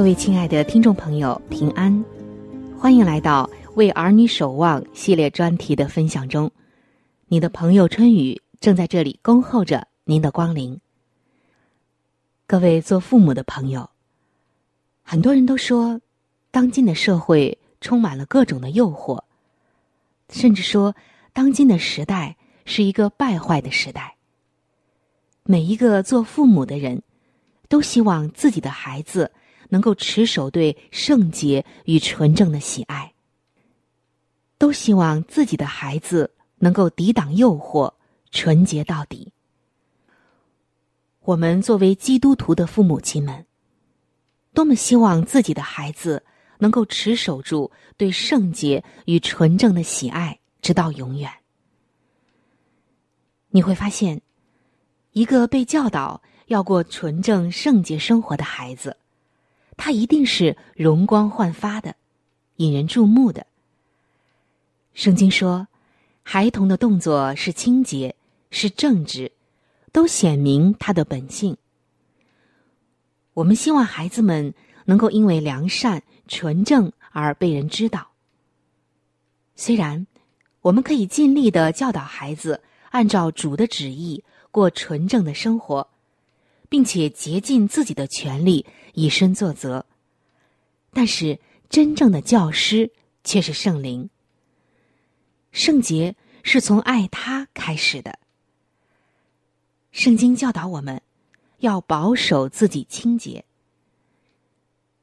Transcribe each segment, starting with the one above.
各位亲爱的听众朋友，平安！欢迎来到《为儿女守望》系列专题的分享中。你的朋友春雨正在这里恭候着您的光临。各位做父母的朋友，很多人都说，当今的社会充满了各种的诱惑，甚至说，当今的时代是一个败坏的时代。每一个做父母的人，都希望自己的孩子。能够持守对圣洁与纯正的喜爱，都希望自己的孩子能够抵挡诱惑，纯洁到底。我们作为基督徒的父母亲们，多么希望自己的孩子能够持守住对圣洁与纯正的喜爱，直到永远。你会发现，一个被教导要过纯正圣洁生活的孩子。他一定是容光焕发的，引人注目的。圣经说，孩童的动作是清洁，是正直，都显明他的本性。我们希望孩子们能够因为良善、纯正而被人知道。虽然我们可以尽力的教导孩子按照主的旨意过纯正的生活。并且竭尽自己的全力以身作则，但是真正的教师却是圣灵。圣洁是从爱他开始的。圣经教导我们要保守自己清洁。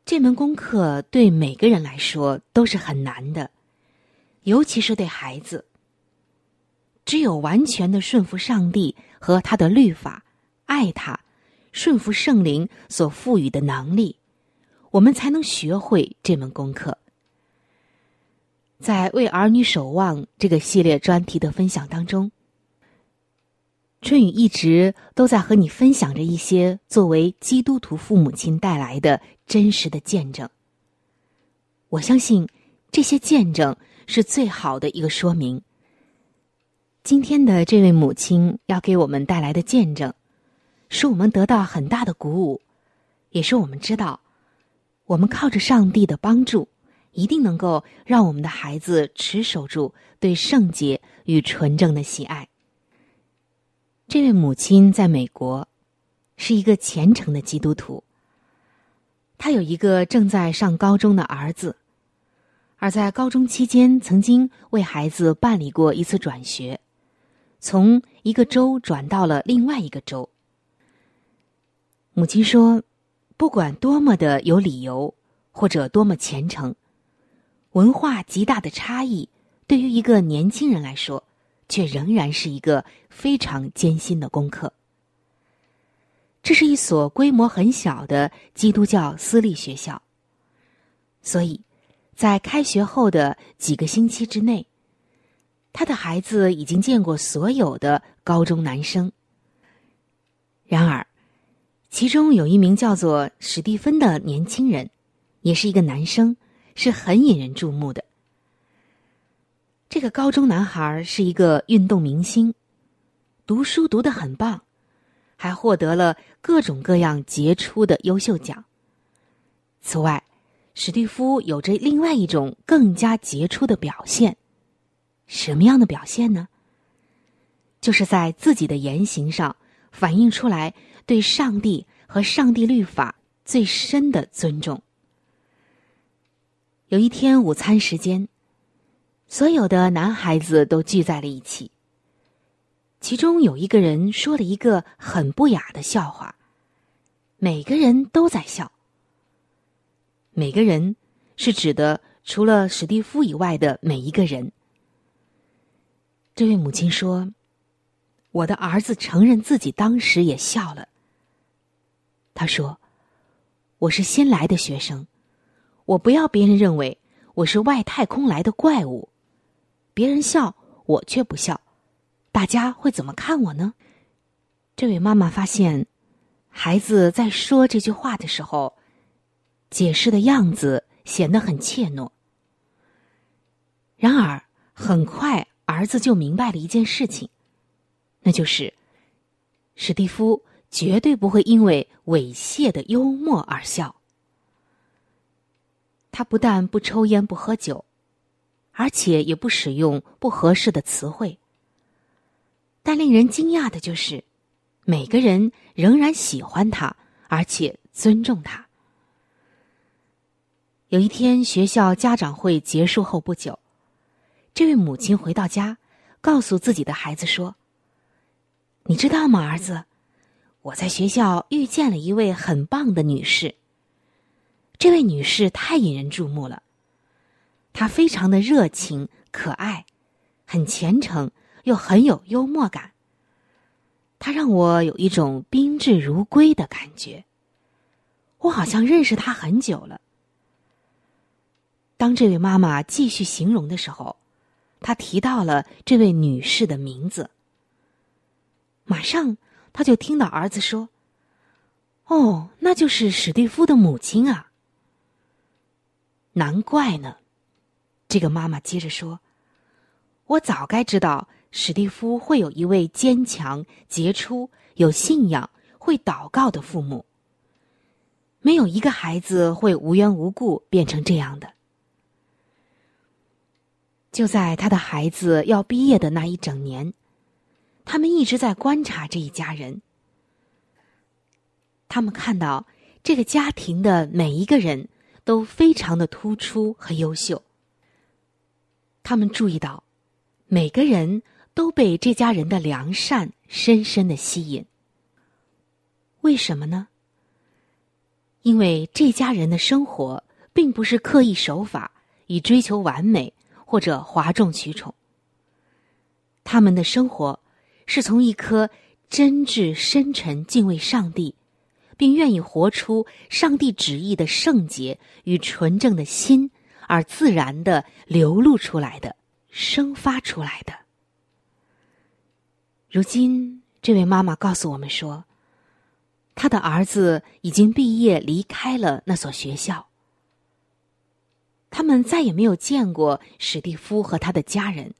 这门功课对每个人来说都是很难的，尤其是对孩子。只有完全的顺服上帝和他的律法，爱他，顺服圣灵所赋予的能力，我们才能学会这门功课。在为儿女守望这个系列专题的分享当中，春雨一直都在和你分享着一些作为基督徒父母亲带来的真实的见证。我相信这些见证是最好的一个说明。今天的这位母亲要给我们带来的见证，使我们得到很大的鼓舞，也是我们知道，我们靠着上帝的帮助，一定能够让我们的孩子持守住对圣洁与纯正的喜爱。这位母亲在美国，是一个虔诚的基督徒。她有一个正在上高中的儿子，而在高中期间，曾经为孩子办理过一次转学。从一个州转到了另外一个州。母亲说：“不管多么的有理由，或者多么虔诚，文化极大的差异，对于一个年轻人来说，却仍然是一个非常艰辛的功课。”这是一所规模很小的基督教私立学校，所以，在开学后的几个星期之内。他的孩子已经见过所有的高中男生。然而，其中有一名叫做史蒂芬的年轻人，也是一个男生，是很引人注目的。这个高中男孩是一个运动明星，读书读得很棒，还获得了各种各样杰出的优秀奖。此外，史蒂夫有着另外一种更加杰出的表现。什么样的表现呢？就是在自己的言行上反映出来对上帝和上帝律法最深的尊重。有一天午餐时间，所有的男孩子都聚在了一起。其中有一个人说了一个很不雅的笑话，每个人都在笑。每个人是指的除了史蒂夫以外的每一个人。这位母亲说：“我的儿子承认自己当时也笑了。他说：‘我是新来的学生，我不要别人认为我是外太空来的怪物。别人笑，我却不笑，大家会怎么看我呢？’这位妈妈发现，孩子在说这句话的时候，解释的样子显得很怯懦。然而，很快。”儿子就明白了一件事情，那就是史蒂夫绝对不会因为猥亵的幽默而笑。他不但不抽烟不喝酒，而且也不使用不合适的词汇。但令人惊讶的就是，每个人仍然喜欢他，而且尊重他。有一天，学校家长会结束后不久。这位母亲回到家，告诉自己的孩子说：“你知道吗，儿子，我在学校遇见了一位很棒的女士。这位女士太引人注目了，她非常的热情可爱，很虔诚又很有幽默感。她让我有一种宾至如归的感觉。我好像认识她很久了。”当这位妈妈继续形容的时候。她提到了这位女士的名字，马上他就听到儿子说：“哦，那就是史蒂夫的母亲啊。”难怪呢，这个妈妈接着说：“我早该知道史蒂夫会有一位坚强、杰出、有信仰、会祷告的父母。没有一个孩子会无缘无故变成这样的。”就在他的孩子要毕业的那一整年，他们一直在观察这一家人。他们看到这个家庭的每一个人都非常的突出和优秀。他们注意到，每个人都被这家人的良善深深的吸引。为什么呢？因为这家人的生活并不是刻意守法以追求完美。或者哗众取宠。他们的生活是从一颗真挚、深沉、敬畏上帝，并愿意活出上帝旨意的圣洁与纯正的心而自然的流露出来的、生发出来的。如今，这位妈妈告诉我们说，她的儿子已经毕业，离开了那所学校。他们再也没有见过史蒂夫和他的家人。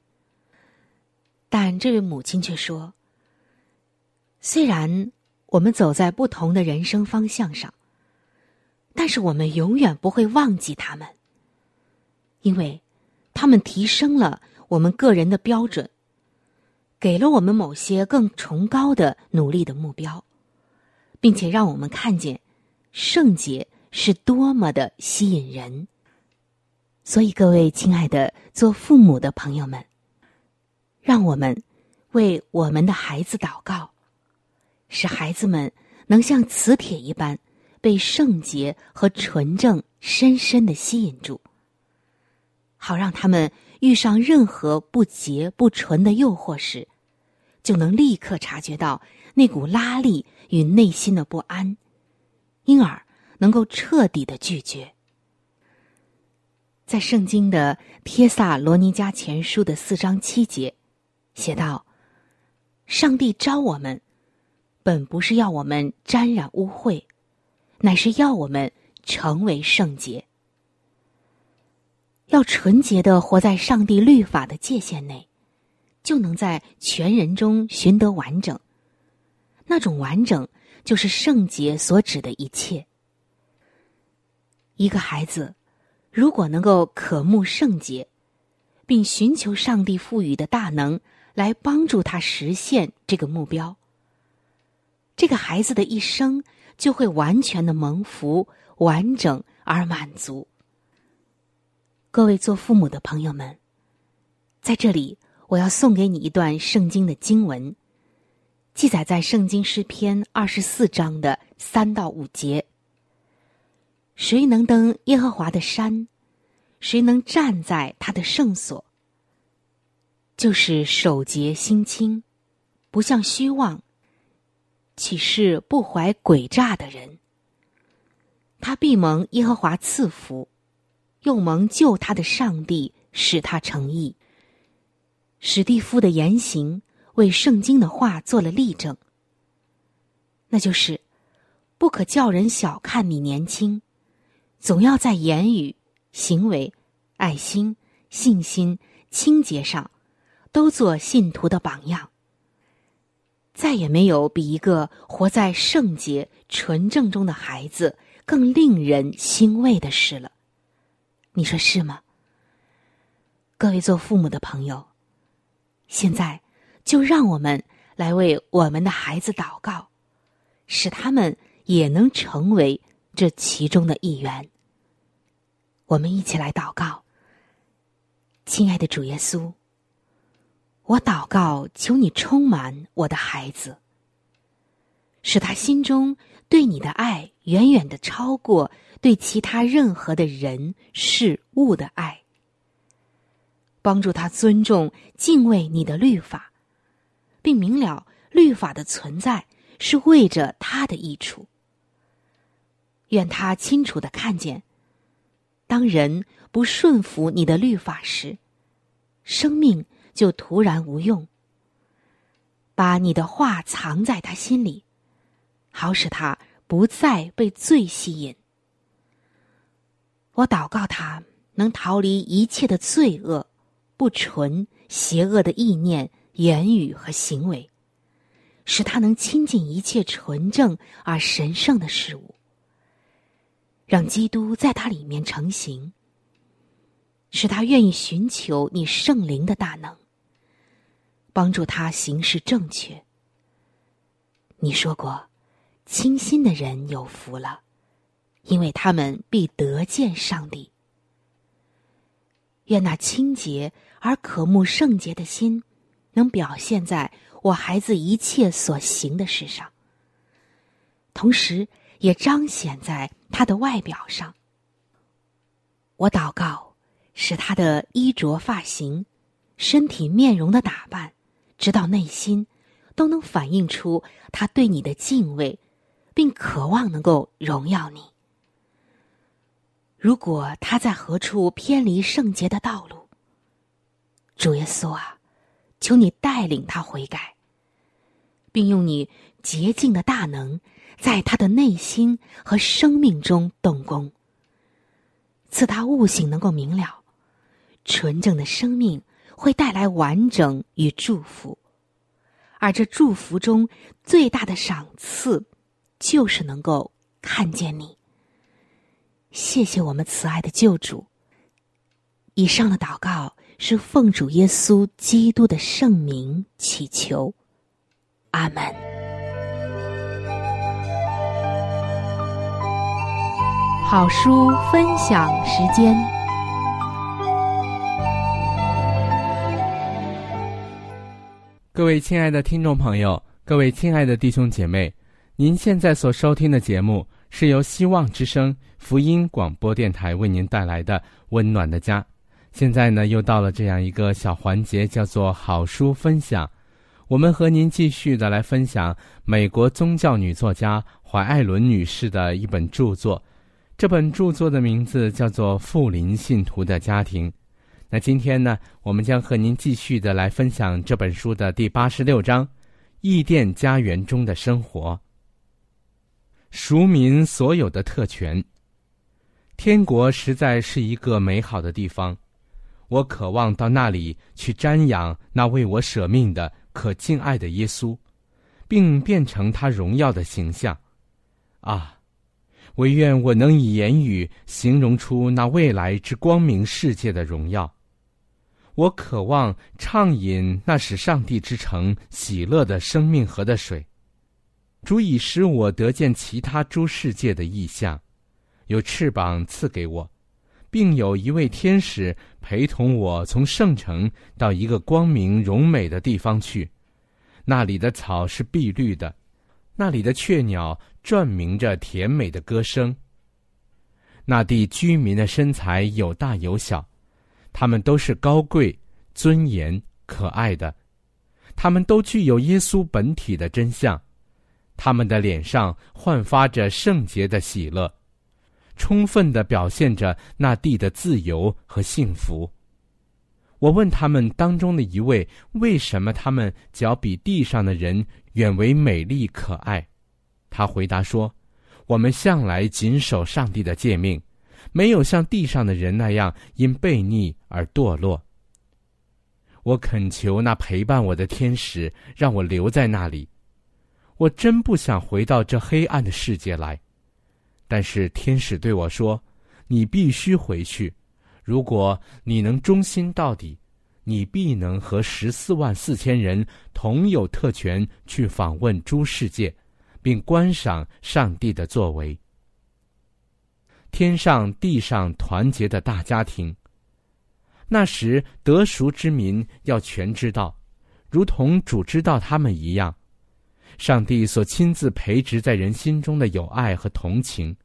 但这位母亲却说：“虽然我们走在不同的人生方向上，但是我们永远不会忘记他们，因为他们提升了我们个人的标准，给了我们某些更崇高的努力的目标，并且让我们看见圣洁是多么的吸引人。所以，各位亲爱的做父母的朋友们。”让我们为我们的孩子祷告，使孩子们能像磁铁一般被圣洁和纯正深深的吸引住，好让他们遇上任何不洁不纯的诱惑时，就能立刻察觉到那股拉力与内心的不安，因而能够彻底的拒绝。在圣经的《帖萨罗尼迦前书》的四章七节。写道：“上帝招我们，本不是要我们沾染污秽，乃是要我们成为圣洁，要纯洁的活在上帝律法的界限内，就能在全人中寻得完整。那种完整，就是圣洁所指的一切。一个孩子，如果能够渴慕圣洁，并寻求上帝赋予的大能。”来帮助他实现这个目标。这个孩子的一生就会完全的蒙福、完整而满足。各位做父母的朋友们，在这里我要送给你一段圣经的经文，记载在《圣经诗篇》二十四章的三到五节。谁能登耶和华的山？谁能站在他的圣所？就是守节心清，不像虚妄，岂是不怀诡诈的人？他必蒙耶和华赐福，又蒙救他的上帝使他成义。史蒂夫的言行为圣经的话做了例证。那就是，不可叫人小看你年轻，总要在言语、行为、爱心、信心、清洁上。都做信徒的榜样。再也没有比一个活在圣洁纯正中的孩子更令人欣慰的事了。你说是吗？各位做父母的朋友，现在就让我们来为我们的孩子祷告，使他们也能成为这其中的一员。我们一起来祷告，亲爱的主耶稣。我祷告，求你充满我的孩子，使他心中对你的爱远远的超过对其他任何的人事物的爱。帮助他尊重、敬畏你的律法，并明了律法的存在是为着他的益处。愿他清楚的看见，当人不顺服你的律法时，生命。就突然无用。把你的话藏在他心里，好使他不再被罪吸引。我祷告他能逃离一切的罪恶、不纯、邪恶的意念、言语和行为，使他能亲近一切纯正而神圣的事物，让基督在他里面成形，使他愿意寻求你圣灵的大能。帮助他行事正确。你说过，清心的人有福了，因为他们必得见上帝。愿那清洁而渴慕圣洁的心，能表现在我孩子一切所行的事上，同时也彰显在他的外表上。我祷告，使他的衣着、发型、身体、面容的打扮，直到内心，都能反映出他对你的敬畏，并渴望能够荣耀你。如果他在何处偏离圣洁的道路，主耶稣啊，求你带领他悔改，并用你洁净的大能，在他的内心和生命中动工，赐他悟性能够明了。纯正的生命会带来完整与祝福，而这祝福中最大的赏赐，就是能够看见你。谢谢我们慈爱的救主。以上的祷告是奉主耶稣基督的圣名祈求，阿门。好书分享时间。各位亲爱的听众朋友，各位亲爱的弟兄姐妹，您现在所收听的节目是由希望之声福音广播电台为您带来的《温暖的家》。现在呢，又到了这样一个小环节，叫做好书分享。我们和您继续的来分享美国宗教女作家怀艾伦女士的一本著作。这本著作的名字叫做《富林信徒的家庭》。那今天呢，我们将和您继续的来分享这本书的第八十六章《异甸家园中的生活》。赎民所有的特权。天国实在是一个美好的地方，我渴望到那里去瞻仰那为我舍命的可敬爱的耶稣，并变成他荣耀的形象。啊！唯愿我能以言语形容出那未来之光明世界的荣耀。我渴望畅饮那使上帝之城喜乐的生命河的水，足以使我得见其他诸世界的意象，有翅膀赐给我，并有一位天使陪同我从圣城到一个光明荣美的地方去，那里的草是碧绿的，那里的雀鸟转鸣着甜美的歌声。那地居民的身材有大有小。他们都是高贵、尊严、可爱的，他们都具有耶稣本体的真相，他们的脸上焕发着圣洁的喜乐，充分的表现着那地的自由和幸福。我问他们当中的一位，为什么他们脚比地上的人远为美丽可爱？他回答说：“我们向来谨守上帝的诫命。”没有像地上的人那样因悖逆而堕落。我恳求那陪伴我的天使，让我留在那里。我真不想回到这黑暗的世界来，但是天使对我说：“你必须回去。如果你能忠心到底，你必能和十四万四千人同有特权去访问诸世界，并观赏上帝的作为。”天上地上团结的大家庭。那时得赎之民要全知道，如同主知道他们一样，上帝所亲自培植在人心中的友爱和同情，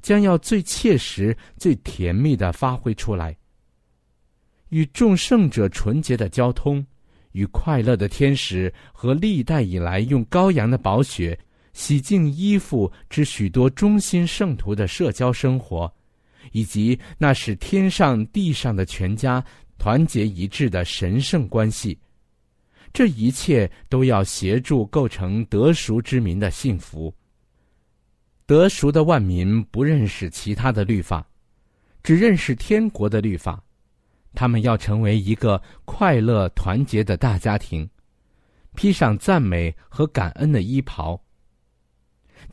将要最切实、最甜蜜的发挥出来。与众圣者纯洁的交通，与快乐的天使和历代以来用羔羊的宝血。洗净衣服之许多忠心圣徒的社交生活，以及那使天上地上的全家团结一致的神圣关系，这一切都要协助构成得赎之民的幸福。得赎的万民不认识其他的律法，只认识天国的律法，他们要成为一个快乐团结的大家庭，披上赞美和感恩的衣袍。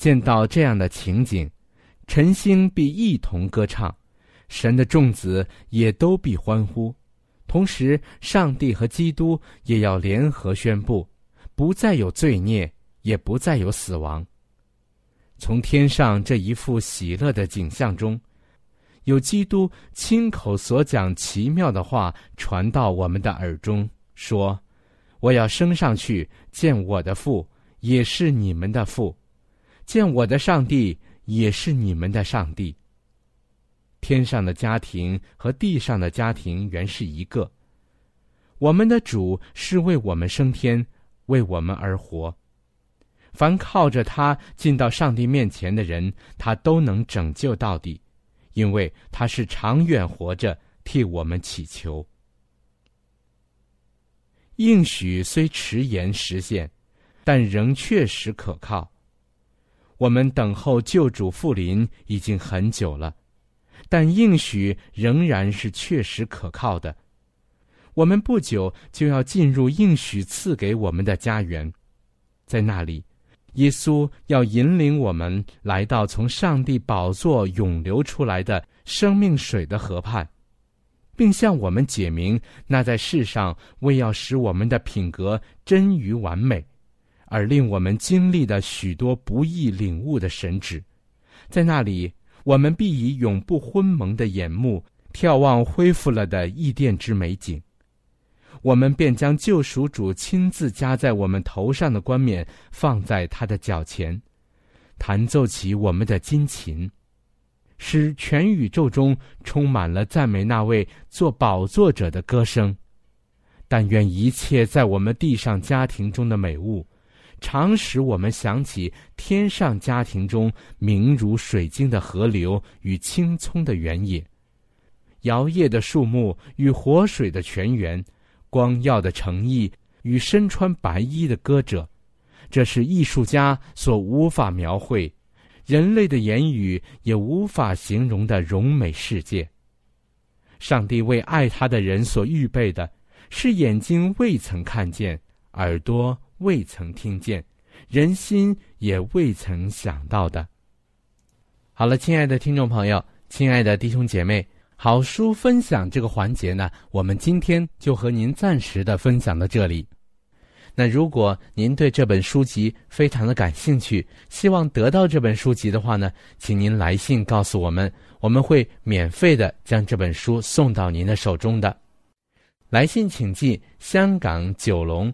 见到这样的情景，晨星必一同歌唱，神的众子也都必欢呼。同时，上帝和基督也要联合宣布，不再有罪孽，也不再有死亡。从天上这一幅喜乐的景象中，有基督亲口所讲奇妙的话传到我们的耳中，说：“我要升上去见我的父，也是你们的父。”见我的上帝也是你们的上帝。天上的家庭和地上的家庭原是一个。我们的主是为我们升天，为我们而活。凡靠着他进到上帝面前的人，他都能拯救到底，因为他是长远活着替我们祈求。应许虽迟延实现，但仍确实可靠。我们等候救主复临已经很久了，但应许仍然是确实可靠的。我们不久就要进入应许赐给我们的家园，在那里，耶稣要引领我们来到从上帝宝座涌流出来的生命水的河畔。并向我们解明那在世上为要使我们的品格臻于完美，而令我们经历的许多不易领悟的神旨，在那里，我们必以永不昏蒙的眼目眺望恢复了的异殿之美景。我们便将救赎主亲自加在我们头上的冠冕放在他的脚前，弹奏起我们的金琴。使全宇宙中充满了赞美那位做宝座者的歌声。但愿一切在我们地上家庭中的美物，常使我们想起天上家庭中明如水晶的河流与青葱的原野，摇曳的树木与活水的泉源，光耀的诚意与身穿白衣的歌者。这是艺术家所无法描绘。人类的言语也无法形容的荣美世界。上帝为爱他的人所预备的，是眼睛未曾看见，耳朵未曾听见，人心也未曾想到的。好了，亲爱的听众朋友，亲爱的弟兄姐妹，好书分享这个环节呢，我们今天就和您暂时的分享到这里。那如果您对这本书籍非常的感兴趣，希望得到这本书籍的话呢，请您来信告诉我们，我们会免费的将这本书送到您的手中的。来信请寄香港九龙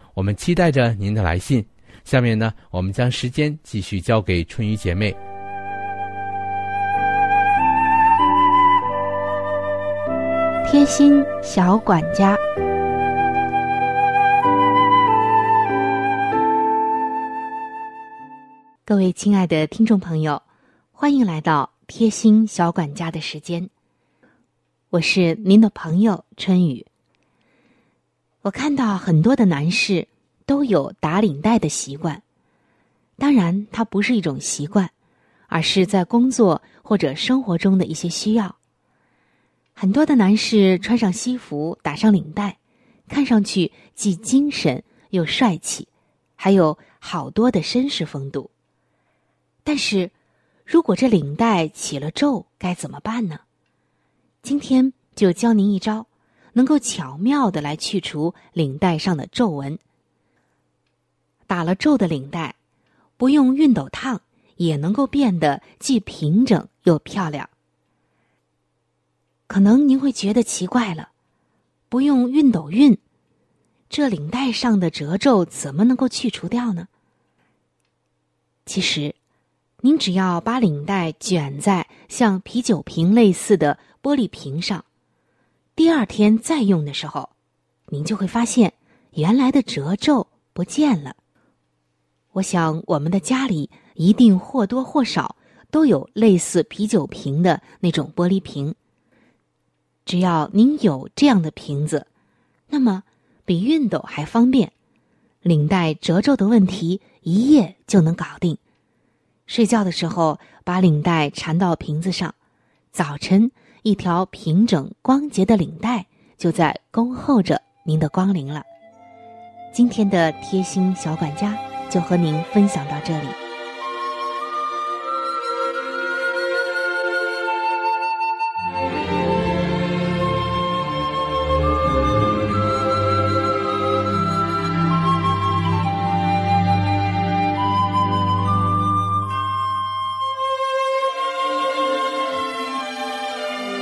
我们期待着您的来信。下面呢，我们将时间继续交给春雨姐妹。贴心小管家。各位亲爱的听众朋友，欢迎来到贴心小管家的时间。我是您的朋友春雨。我看到很多的男士都有打领带的习惯，当然，它不是一种习惯，而是在工作或者生活中的一些需要。很多的男士穿上西服，打上领带，看上去既精神又帅气，还有好多的绅士风度。但是，如果这领带起了皱，该怎么办呢？今天就教您一招，能够巧妙的来去除领带上的皱纹。打了皱的领带，不用熨斗烫，也能够变得既平整又漂亮。可能您会觉得奇怪了，不用熨斗熨，这领带上的褶皱怎么能够去除掉呢？其实。您只要把领带卷在像啤酒瓶类似的玻璃瓶上，第二天再用的时候，您就会发现原来的褶皱不见了。我想我们的家里一定或多或少都有类似啤酒瓶的那种玻璃瓶。只要您有这样的瓶子，那么比熨斗还方便，领带褶皱的问题一夜就能搞定。睡觉的时候，把领带缠到瓶子上，早晨一条平整光洁的领带就在恭候着您的光临了。今天的贴心小管家就和您分享到这里。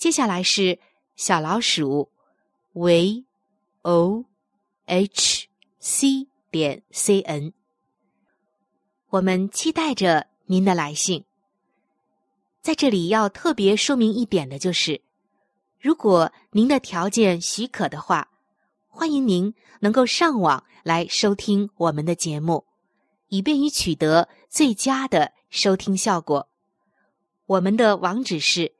接下来是小老鼠 v o h c 点 c n，我们期待着您的来信。在这里要特别说明一点的就是，如果您的条件许可的话，欢迎您能够上网来收听我们的节目，以便于取得最佳的收听效果。我们的网址是。